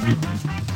Mm-hmm.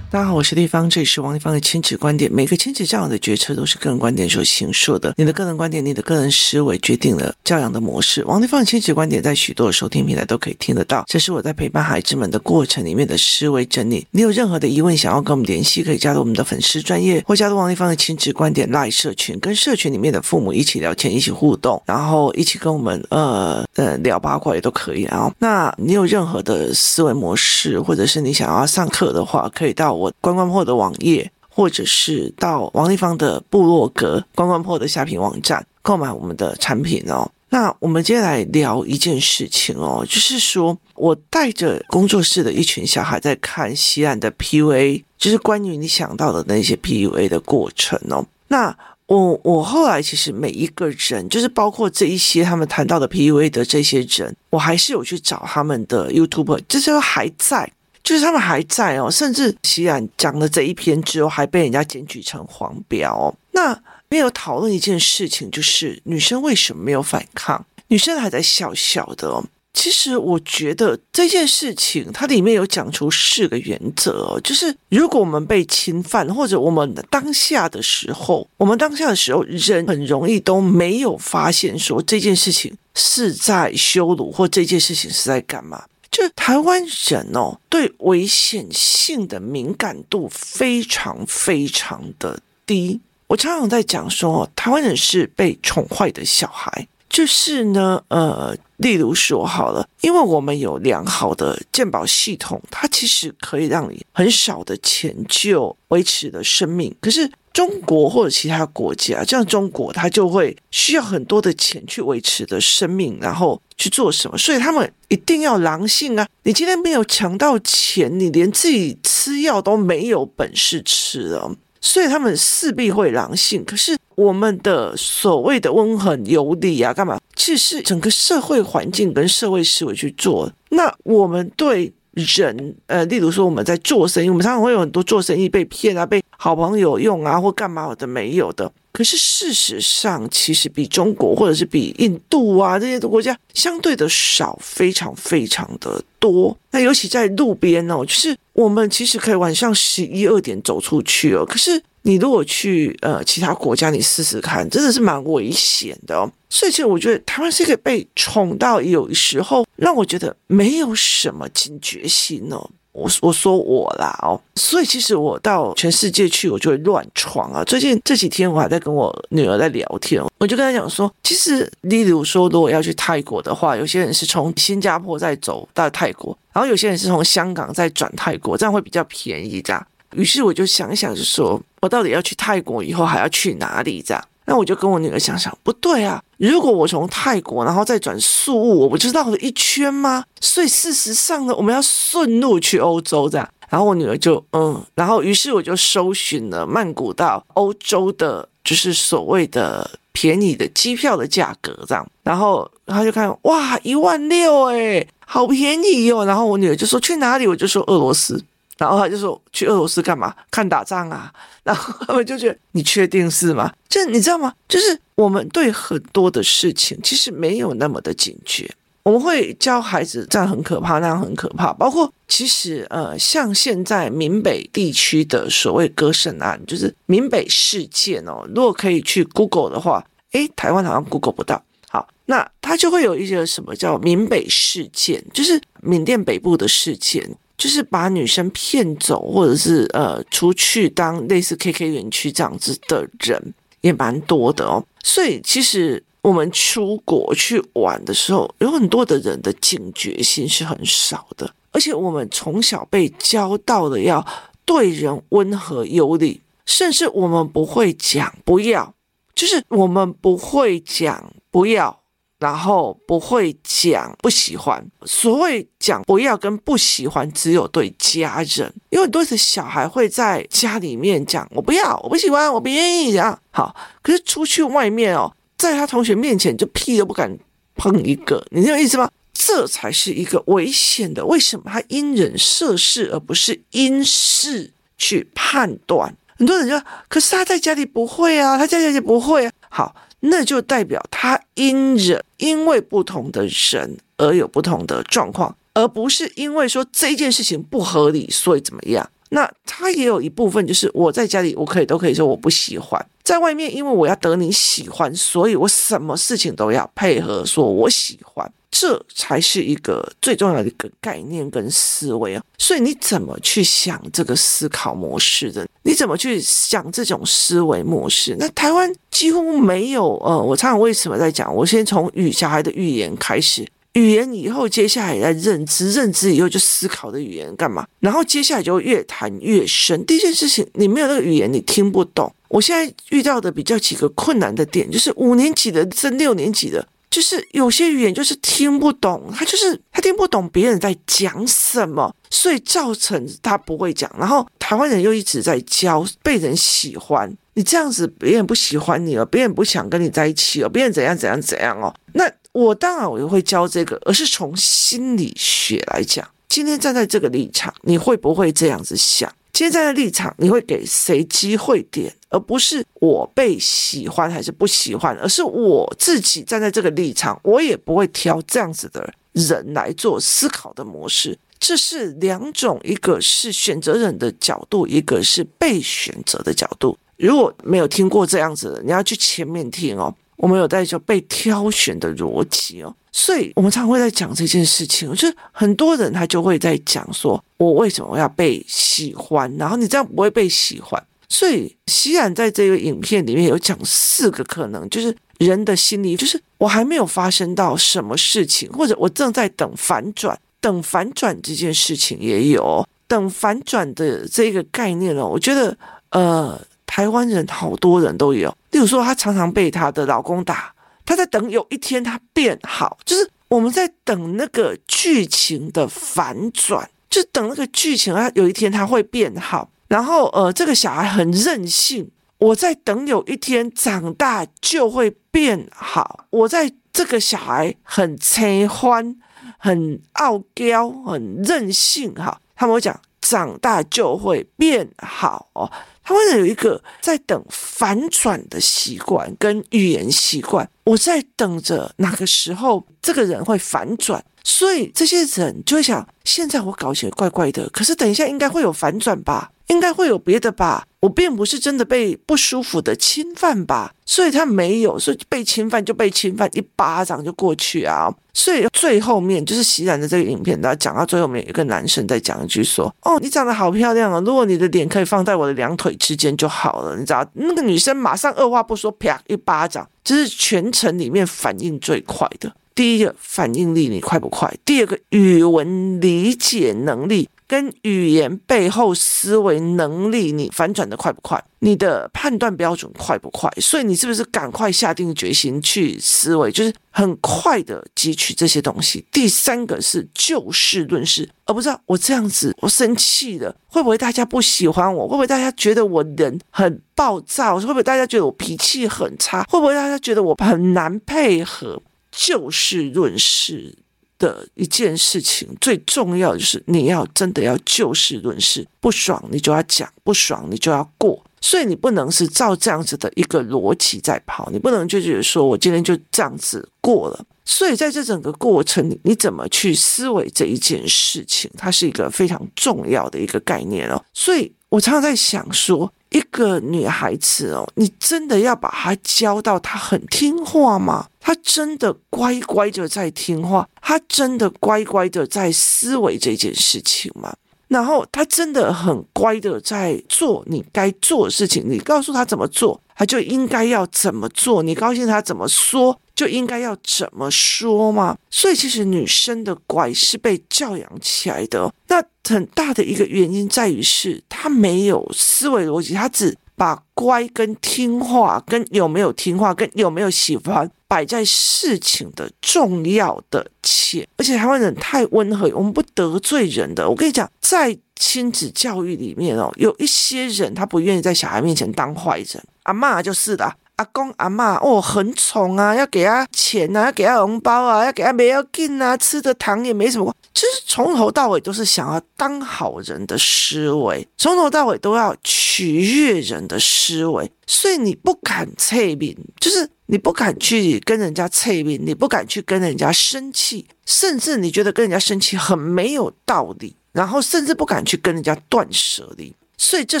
大家好，我是丽芳，这里是王丽芳的亲子观点。每个亲子教养的决策都是个人观点所形塑的。你的个人观点，你的个人思维决定了教养的模式。王丽芳的亲子观点在许多的收听平台都可以听得到。这是我在陪伴孩子们的过程里面的思维整理。你有任何的疑问想要跟我们联系，可以加入我们的粉丝专业，或加入王丽芳的亲子观点 LINE 社群，跟社群里面的父母一起聊天，一起互动，然后一起跟我们呃呃聊八卦也都可以。啊，那你有任何的思维模式，或者是你想要上课的话，可以到我关关破的网页，或者是到王立芳的部落格、关关破的下品网站购买我们的产品哦。那我们接下来聊一件事情哦，就是说我带着工作室的一群小孩在看西岸的 PUA，就是关于你想到的那些 PUA 的过程哦。那我我后来其实每一个人，就是包括这一些他们谈到的 PUA 的这些人，我还是有去找他们的 YouTube，这些都还在。就是他们还在哦，甚至西安讲了这一篇之后，还被人家检举成黄标。那没有讨论一件事情，就是女生为什么没有反抗？女生还在笑笑的。其实我觉得这件事情，它里面有讲出四个原则，就是如果我们被侵犯，或者我们当下的时候，我们当下的时候，人很容易都没有发现说这件事情是在羞辱，或这件事情是在干嘛。就台湾人哦，对危险性的敏感度非常非常的低。我常常在讲说，台湾人是被宠坏的小孩。就是呢，呃，例如说好了，因为我们有良好的健保系统，它其实可以让你很少的钱就维持的生命。可是中国或者其他国家，像中国，它就会需要很多的钱去维持的生命，然后去做什么？所以他们一定要狼性啊！你今天没有抢到钱，你连自己吃药都没有本事吃了。所以他们势必会狼性，可是我们的所谓的温和有礼啊，干嘛？其实是整个社会环境跟社会思维去做。那我们对人，呃，例如说我们在做生意，我们常常会有很多做生意被骗啊，被好朋友用啊，或干嘛的没有的。可是事实上，其实比中国或者是比印度啊这些国家相对的少，非常非常的多。那尤其在路边哦，就是我们其实可以晚上十一二点走出去哦。可是你如果去呃其他国家，你试试看，真的是蛮危险的哦。所以其实我觉得台湾是一个被宠到有时候让我觉得没有什么警觉性哦。我我说我啦哦，所以其实我到全世界去，我就会乱闯啊。最近这几天我还在跟我女儿在聊天，我就跟她讲说，其实例如说，如果要去泰国的话，有些人是从新加坡再走到泰国，然后有些人是从香港再转泰国，这样会比较便宜这样。于是我就想想，就说我到底要去泰国以后还要去哪里这样。那我就跟我女儿想想，不对啊！如果我从泰国然后再转宿雾，我不就绕了一圈吗？所以事实上呢，我们要顺路去欧洲这样。然后我女儿就嗯，然后于是我就搜寻了曼谷到欧洲的，就是所谓的便宜的机票的价格这样。然后她就看哇，一万六诶，好便宜哦。然后我女儿就说去哪里？我就说俄罗斯。然后他就说去俄罗斯干嘛？看打仗啊！然后他们就觉得你确定是吗？就你知道吗？就是我们对很多的事情其实没有那么的警觉。我们会教孩子这样很可怕，那样很可怕。包括其实呃，像现在闽北地区的所谓割肾案，就是闽北事件哦。如果可以去 Google 的话，诶，台湾好像 Google 不到。好，那它就会有一些什么叫闽北事件，就是缅甸北部的事件。就是把女生骗走，或者是呃出去当类似 KK 园区这样子的人也蛮多的哦。所以其实我们出国去玩的时候，有很多的人的警觉性是很少的，而且我们从小被教到了要对人温和有礼，甚至我们不会讲不要，就是我们不会讲不要。然后不会讲不喜欢，所谓讲不要跟不喜欢，只有对家人，因为多的小孩会在家里面讲我不要，我不喜欢，我不愿意这样。好，可是出去外面哦，在他同学面前就屁都不敢碰一个，你这个意思吗？这才是一个危险的。为什么他因人设事，而不是因事去判断？很多人就说，可是他在家里不会啊，他在家里不会啊。好。那就代表他因人，因为不同的人而有不同的状况，而不是因为说这件事情不合理，所以怎么样？那他也有一部分就是我在家里我可以都可以说我不喜欢，在外面因为我要得你喜欢，所以我什么事情都要配合，说我喜欢，这才是一个最重要的一个概念跟思维啊。所以你怎么去想这个思考模式的？你怎么去想这种思维模式？那台湾几乎没有呃，我常常为什么在讲？我先从语小孩的语言开始。语言以后，接下来在认知，认知以后就思考的语言干嘛？然后接下来就越谈越深。第一件事情，你没有那个语言，你听不懂。我现在遇到的比较几个困难的点，就是五年级的升六年级的，就是有些语言就是听不懂，他就是他听不懂别人在讲什么，所以造成他不会讲。然后台湾人又一直在教被人喜欢，你这样子别人不喜欢你了，别人不想跟你在一起了，别人怎样怎样怎样哦，那。我当然我也会教这个，而是从心理学来讲。今天站在这个立场，你会不会这样子想？现在的立场，你会给谁机会点，而不是我被喜欢还是不喜欢，而是我自己站在这个立场，我也不会挑这样子的人来做思考的模式。这是两种，一个是选择人的角度，一个是被选择的角度。如果没有听过这样子的，你要去前面听哦。我们有在说被挑选的逻辑哦，所以我们常会在讲这件事情。就是很多人他就会在讲说，我为什么要被喜欢？然后你这样不会被喜欢。所以锡然在这个影片里面有讲四个可能，就是人的心理，就是我还没有发生到什么事情，或者我正在等反转，等反转这件事情也有等反转的这个概念哦。我觉得呃。台湾人好多人都有，例如说，她常常被她的老公打，她在等有一天她变好，就是我们在等那个剧情的反转，就等那个剧情啊，有一天他会变好。然后呃，这个小孩很任性，我在等有一天长大就会变好。我在这个小孩很贪欢、很傲娇、很任性哈，他们会讲长大就会变好哦。他会有一个在等反转的习惯跟语言习惯，我在等着哪个时候这个人会反转，所以这些人就会想：现在我搞起来怪怪的，可是等一下应该会有反转吧。应该会有别的吧，我并不是真的被不舒服的侵犯吧，所以他没有，所以被侵犯就被侵犯，一巴掌就过去啊。所以最后面就是锡然的这个影片，他讲到最后面，有一个男生在讲一句说：“哦，你长得好漂亮啊，如果你的脸可以放在我的两腿之间就好了。”你知道那个女生马上二话不说，啪一巴掌，这是全程里面反应最快的。第一个反应力你快不快？第二个语文理解能力。跟语言背后思维能力，你反转的快不快？你的判断标准快不快？所以你是不是赶快下定决心去思维，就是很快的汲取这些东西？第三个是就事论事，而不知道我这样子，我生气了，会不会大家不喜欢我？会不会大家觉得我人很暴躁？会不会大家觉得我脾气很差？会不会大家觉得我很难配合？就事论事。的一件事情，最重要就是你要真的要就事论事，不爽你就要讲，不爽你就要过，所以你不能是照这样子的一个逻辑在跑，你不能就觉得说我今天就这样子过了。所以在这整个过程里，你怎么去思维这一件事情，它是一个非常重要的一个概念哦。所以我常常在想说。一个女孩子哦，你真的要把她教到她很听话吗？她真的乖乖的在听话？她真的乖乖的在思维这件事情吗？然后她真的很乖的在做你该做的事情？你告诉她怎么做，她就应该要怎么做？你高兴她怎么说？就应该要怎么说吗？所以其实女生的乖是被教养起来的。那很大的一个原因在于是她没有思维逻辑，她只把乖跟听话、跟有没有听话、跟有没有喜欢摆在事情的重要的前。而且台湾人太温和，我们不得罪人的。我跟你讲，在亲子教育里面哦，有一些人他不愿意在小孩面前当坏人，阿嬷就是的。阿公阿嬷哦，很宠啊，要给他钱啊，要给他红包啊，要给他没要紧啊，吃的糖也没什么。其实从头到尾都是想要当好人的思维，从头到尾都要取悦人的思维，所以你不敢脆饼，就是你不敢去跟人家脆饼，你不敢去跟人家生气。甚至你觉得跟人家生气很没有道理，然后甚至不敢去跟人家断舍离。所以这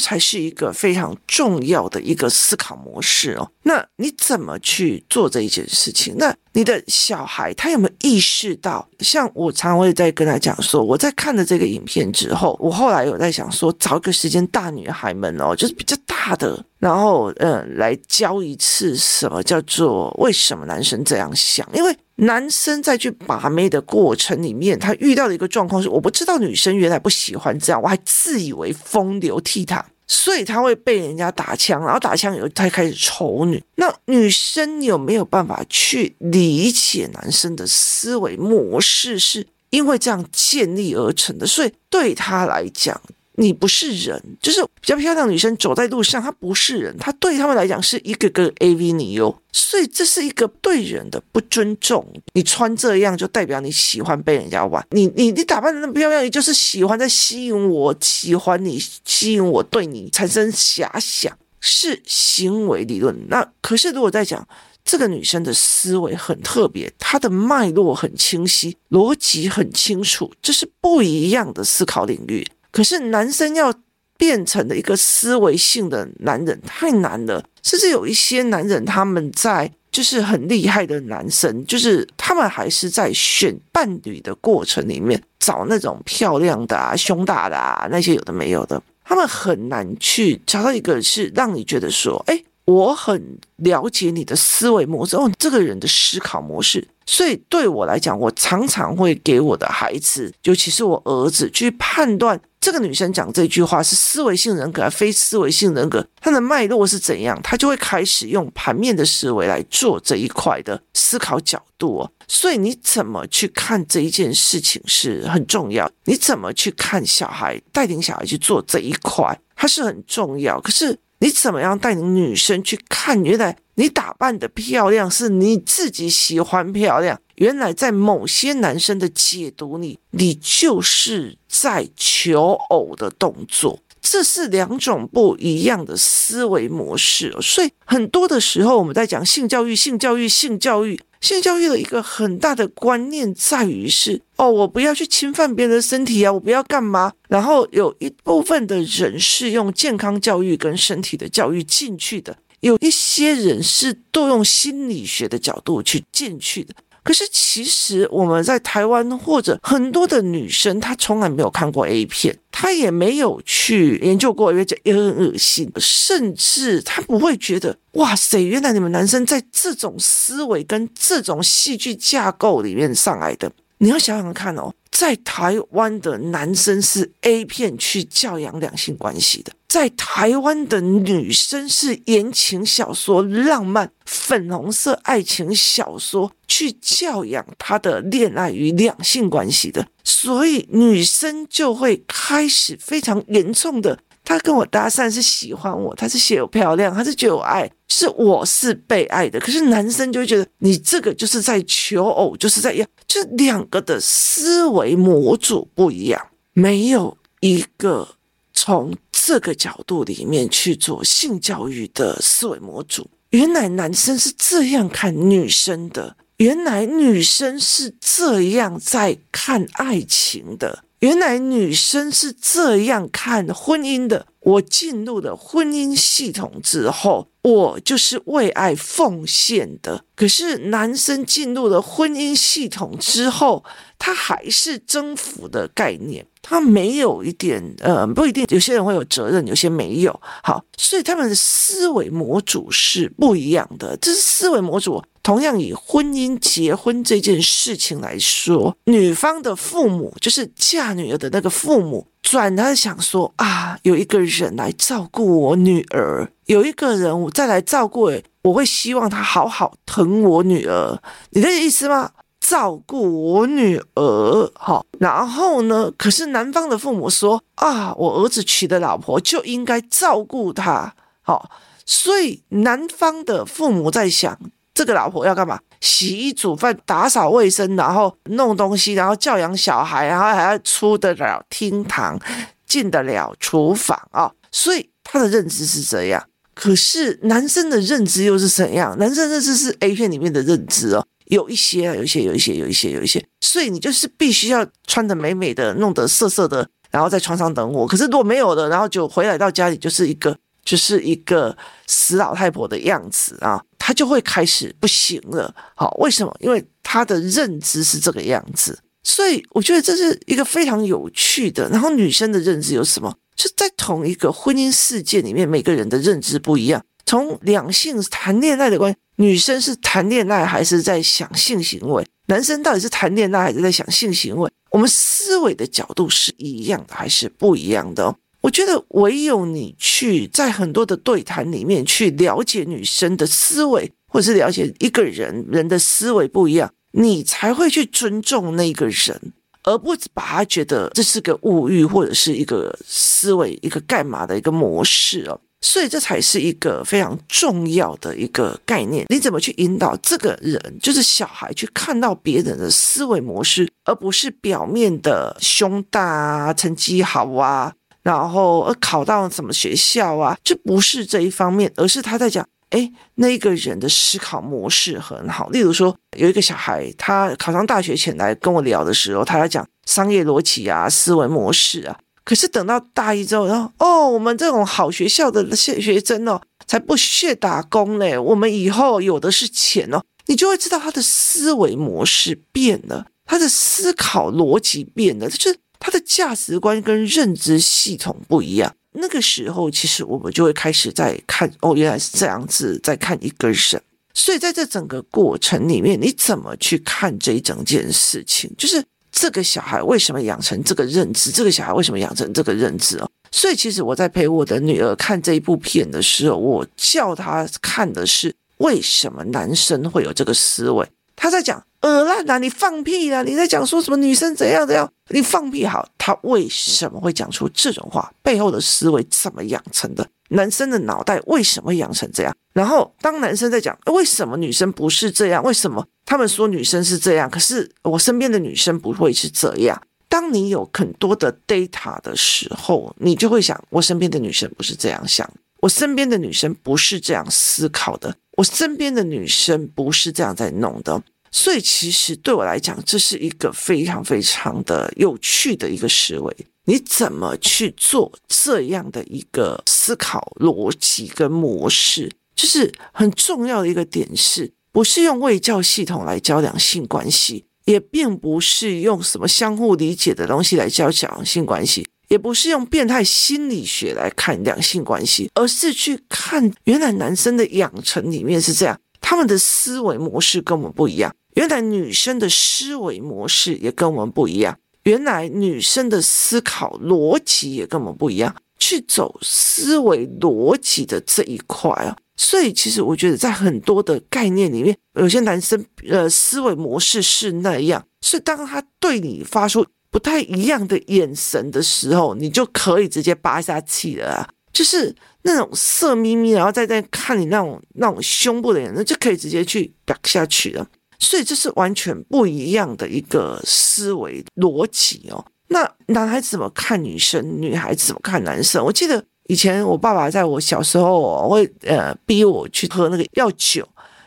才是一个非常重要的一个思考模式哦。那你怎么去做这一件事情？那你的小孩他有没有意识到？像我常会在跟他讲说，我在看了这个影片之后，我后来有在想说，找一个时间大女孩们哦，就是比较大的，然后嗯，来教一次什么叫做为什么男生这样想，因为。男生在去把妹的过程里面，他遇到的一个状况是，我不知道女生原来不喜欢这样，我还自以为风流倜傥，所以他会被人家打枪，然后打枪以后他开始丑女。那女生有没有办法去理解男生的思维模式是因为这样建立而成的？所以对他来讲。你不是人，就是比较漂亮的女生走在路上，她不是人，她对他们来讲是一个个 AV 女优，所以这是一个对人的不尊重。你穿这样就代表你喜欢被人家玩，你你你打扮的那么漂亮，你就是喜欢在吸引我，喜欢你，吸引我对你产生遐想，是行为理论。那可是如果在讲这个女生的思维很特别，她的脉络很清晰，逻辑很清楚，这是不一样的思考领域。可是男生要变成的一个思维性的男人太难了，甚至有一些男人他们在就是很厉害的男生，就是他们还是在选伴侣的过程里面找那种漂亮的啊、胸大的啊那些有的没有的，他们很难去找到一个是让你觉得说，哎，我很了解你的思维模式哦，这个人的思考模式。所以对我来讲，我常常会给我的孩子，尤其是我儿子，去判断这个女生讲这句话是思维性人格还是非思维性人格，她的脉络是怎样，他就会开始用盘面的思维来做这一块的思考角度哦。所以你怎么去看这一件事情是很重要，你怎么去看小孩，带领小孩去做这一块，它是很重要。可是。你怎么样带你女生去看？原来你打扮的漂亮是你自己喜欢漂亮。原来在某些男生的解读里，你就是在求偶的动作。这是两种不一样的思维模式。所以很多的时候，我们在讲性教育、性教育、性教育。性教育的一个很大的观念在于是哦，我不要去侵犯别人的身体啊，我不要干嘛。然后有一部分的人是用健康教育跟身体的教育进去的，有一些人是都用心理学的角度去进去的。可是其实我们在台湾或者很多的女生，她从来没有看过 A 片，她也没有去研究过，因为这也很恶心，甚至她不会觉得哇塞，原来你们男生在这种思维跟这种戏剧架构里面上来的。你要想想看哦，在台湾的男生是 A 片去教养两性关系的，在台湾的女生是言情小说、浪漫粉红色爱情小说去教养她的恋爱与两性关系的，所以女生就会开始非常严重的。他跟我搭讪是喜欢我，他是嫌我漂亮，他是觉得我爱，是我是被爱的。可是男生就会觉得你这个就是在求偶，就是在要，就两个的思维模组不一样，没有一个从这个角度里面去做性教育的思维模组。原来男生是这样看女生的，原来女生是这样在看爱情的。原来女生是这样看婚姻的。我进入了婚姻系统之后，我就是为爱奉献的。可是男生进入了婚姻系统之后，他还是征服的概念，他没有一点呃，不一定。有些人会有责任，有些没有。好，所以他们的思维模组是不一样的。这是思维模组。同样以婚姻结婚这件事情来说，女方的父母就是嫁女儿的那个父母，转来想说啊，有一个人来照顾我女儿，有一个人我再来照顾，我会希望他好好疼我女儿，你的意思吗？照顾我女儿，好，然后呢？可是男方的父母说啊，我儿子娶的老婆就应该照顾他，好，所以男方的父母在想。这个老婆要干嘛？洗衣、煮饭、打扫卫生，然后弄东西，然后教养小孩，然后还要出得了厅堂，进得了厨房啊、所以他的认知是这样。可是男生的认知又是怎样？男生认知是 A 片里面的认知哦。有一些啊，有一些，有一些，有一些，有一些，所以你就是必须要穿的美美的，弄得色色的，然后在床上等我。可是如果没有的，然后就回来到家里就是一个就是一个死老太婆的样子啊，他就会开始不行了。好，为什么？因为他的认知是这个样子，所以我觉得这是一个非常有趣的。然后女生的认知有什么？就在同一个婚姻世界里面，每个人的认知不一样。从两性谈恋爱的关系，女生是谈恋爱还是在想性行为？男生到底是谈恋爱还是在想性行为？我们思维的角度是一样的还是不一样的？我觉得唯有你去在很多的对谈里面去了解女生的思维，或是了解一个人人的思维不一样，你才会去尊重那个人，而不把他觉得这是个物欲或者是一个思维一个干嘛的一个模式哦。所以这才是一个非常重要的一个概念。你怎么去引导这个人，就是小孩去看到别人的思维模式，而不是表面的胸大啊、成绩好啊，然后考到什么学校啊，这不是这一方面，而是他在讲，哎，那个人的思考模式很好。例如说，有一个小孩，他考上大学前来跟我聊的时候，他在讲商业逻辑啊、思维模式啊。可是等到大一之后，然后哦，我们这种好学校的学学生哦，才不屑打工嘞。我们以后有的是钱哦，你就会知道他的思维模式变了，他的思考逻辑变了，就是他的价值观跟认知系统不一样。那个时候，其实我们就会开始在看哦，原来是这样子，在看一个人。所以在这整个过程里面，你怎么去看这一整件事情，就是。这个小孩为什么养成这个认知？这个小孩为什么养成这个认知哦？所以其实我在陪我的女儿看这一部片的时候，我叫她看的是为什么男生会有这个思维。他在讲呃烂呐，你放屁啊！你在讲说什么女生怎样怎样？你放屁好！他为什么会讲出这种话？背后的思维怎么养成的？男生的脑袋为什么养成这样？然后当男生在讲为什么女生不是这样？为什么他们说女生是这样？可是我身边的女生不会是这样。当你有很多的 data 的时候，你就会想：我身边的女生不是这样想，我身边的女生不是这样思考的，我身边的女生不是这样在弄的。所以其实对我来讲，这是一个非常非常的有趣的一个思维。你怎么去做这样的一个思考逻辑跟模式？就是很重要的一个点是，不是用卫教系统来教两性关系，也并不是用什么相互理解的东西来教两性关系，也不是用变态心理学来看两性关系，而是去看原来男生的养成里面是这样，他们的思维模式跟我们不一样；原来女生的思维模式也跟我们不一样。原来女生的思考逻辑也跟我们不一样，去走思维逻辑的这一块啊，所以其实我觉得在很多的概念里面，有些男生呃思维模式是那样，是当他对你发出不太一样的眼神的时候，你就可以直接扒下去了，就是那种色眯眯，然后再再看你那种那种胸部的眼神，就可以直接去扒下去了。所以这是完全不一样的一个思维逻辑哦。那男孩子怎么看女生，女孩子怎么看男生？我记得以前我爸爸在我小时候会呃逼我去喝那个药酒，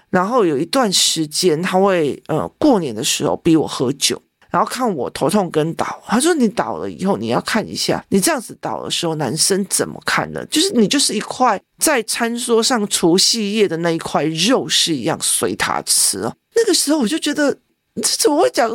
然后有一段时间他会呃过年的时候逼我喝酒，然后看我头痛跟倒。他说你倒了以后你要看一下，你这样子倒的时候男生怎么看呢？就是你就是一块在餐桌上除夕夜的那一块肉是一样随他吃哦。那个时候我就觉得，这怎么会讲？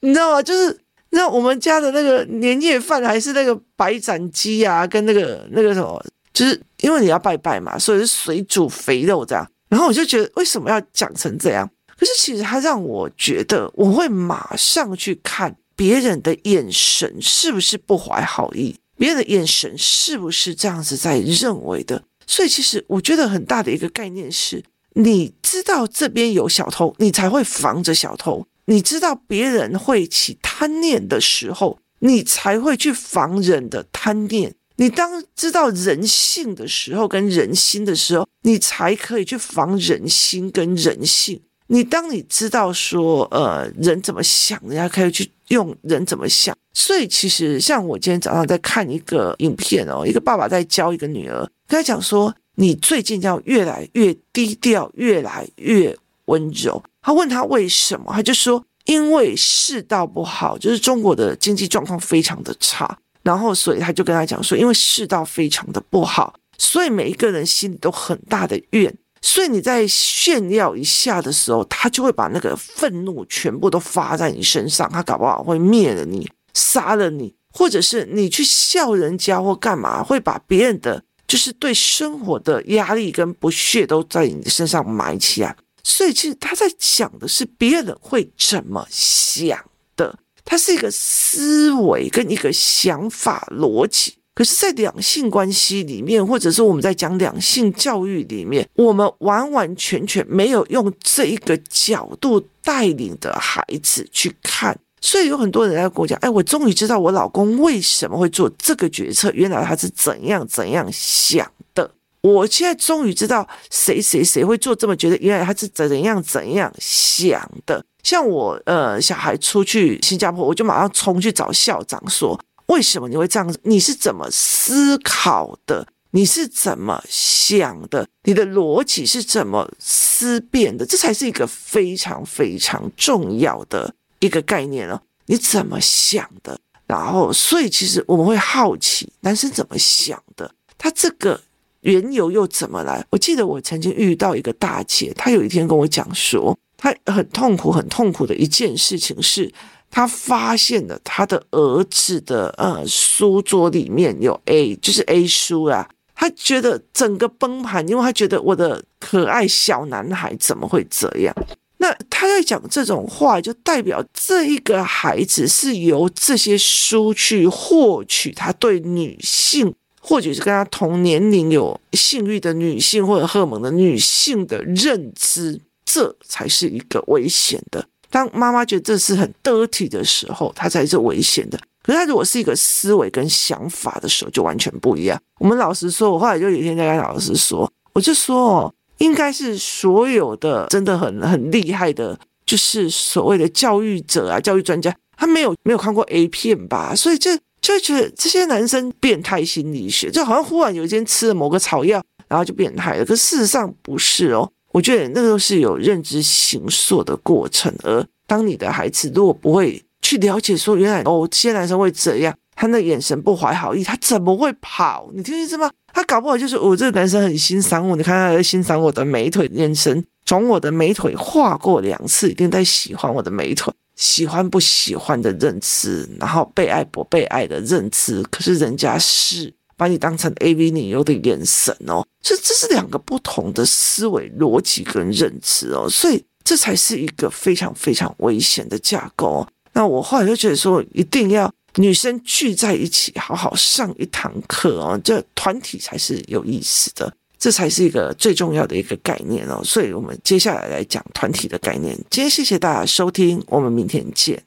你知道吗？就是那我们家的那个年夜饭还是那个白斩鸡啊，跟那个那个什么，就是因为你要拜拜嘛，所以是水煮肥肉这样。然后我就觉得为什么要讲成这样？可是其实它让我觉得，我会马上去看别人的眼神是不是不怀好意，别人的眼神是不是这样子在认为的。所以其实我觉得很大的一个概念是。你知道这边有小偷，你才会防着小偷。你知道别人会起贪念的时候，你才会去防人的贪念。你当知道人性的时候，跟人心的时候，你才可以去防人心跟人性。你当你知道说，呃，人怎么想，人家可以去用人怎么想。所以其实像我今天早上在看一个影片哦，一个爸爸在教一个女儿，跟他讲说。你最近要越来越低调，越来越温柔。他问他为什么，他就说因为世道不好，就是中国的经济状况非常的差，然后所以他就跟他讲说，因为世道非常的不好，所以每一个人心里都很大的怨。所以你在炫耀一下的时候，他就会把那个愤怒全部都发在你身上，他搞不好会灭了你，杀了你，或者是你去笑人家或干嘛，会把别人的就是对生活的压力跟不屑都在你身上埋起来。所以其实他在讲的是别人会怎么想的，他是一个思维跟一个想法逻辑。可是，在两性关系里面，或者是我们在讲两性教育里面，我们完完全全没有用这一个角度带领的孩子去看，所以有很多人在跟我讲：“哎，我终于知道我老公为什么会做这个决策，原来他是怎样怎样想的。我现在终于知道谁谁谁会做这么决策，原来他是怎样怎样想的。像我呃，小孩出去新加坡，我就马上冲去找校长说。”为什么你会这样？你是怎么思考的？你是怎么想的？你的逻辑是怎么思辨的？这才是一个非常非常重要的一个概念哦。你怎么想的？然后，所以其实我们会好奇男生怎么想的，他这个缘由又怎么来？我记得我曾经遇到一个大姐，她有一天跟我讲说，她很痛苦、很痛苦的一件事情是。他发现了他的儿子的呃书桌里面有 A，就是 A 书啊。他觉得整个崩盘，因为他觉得我的可爱小男孩怎么会这样？那他在讲这种话，就代表这一个孩子是由这些书去获取他对女性，或者是跟他同年龄有性欲的女性或者荷尔蒙的女性的认知，这才是一个危险的。当妈妈觉得这是很得体的时候，他才是危险的。可是他如果是一个思维跟想法的时候，就完全不一样。我们老实说，我后来就有一天在跟老师说，我就说哦，应该是所有的真的很很厉害的，就是所谓的教育者啊、教育专家，他没有没有看过 A 片吧？所以就就觉得这些男生变态心理学，就好像忽然有一天吃了某个草药，然后就变态了。可事实上不是哦。我觉得那个都是有认知形塑的过程，而当你的孩子如果不会去了解说，原来哦，这些男生会这样，他那眼神不怀好意，他怎么会跑？你听意思吗？他搞不好就是我、哦、这个男生很欣赏我，你看他在欣赏我的美腿，眼神从我的美腿划过两次，一定在喜欢我的美腿，喜欢不喜欢的认知，然后被爱不被爱的认知，可是人家是。把你当成 AV 女优的眼神哦，这这是两个不同的思维逻辑跟认知哦，所以这才是一个非常非常危险的架构哦。那我后来就觉得说，一定要女生聚在一起，好好上一堂课哦，这团体才是有意思的，这才是一个最重要的一个概念哦。所以我们接下来来讲团体的概念。今天谢谢大家收听，我们明天见。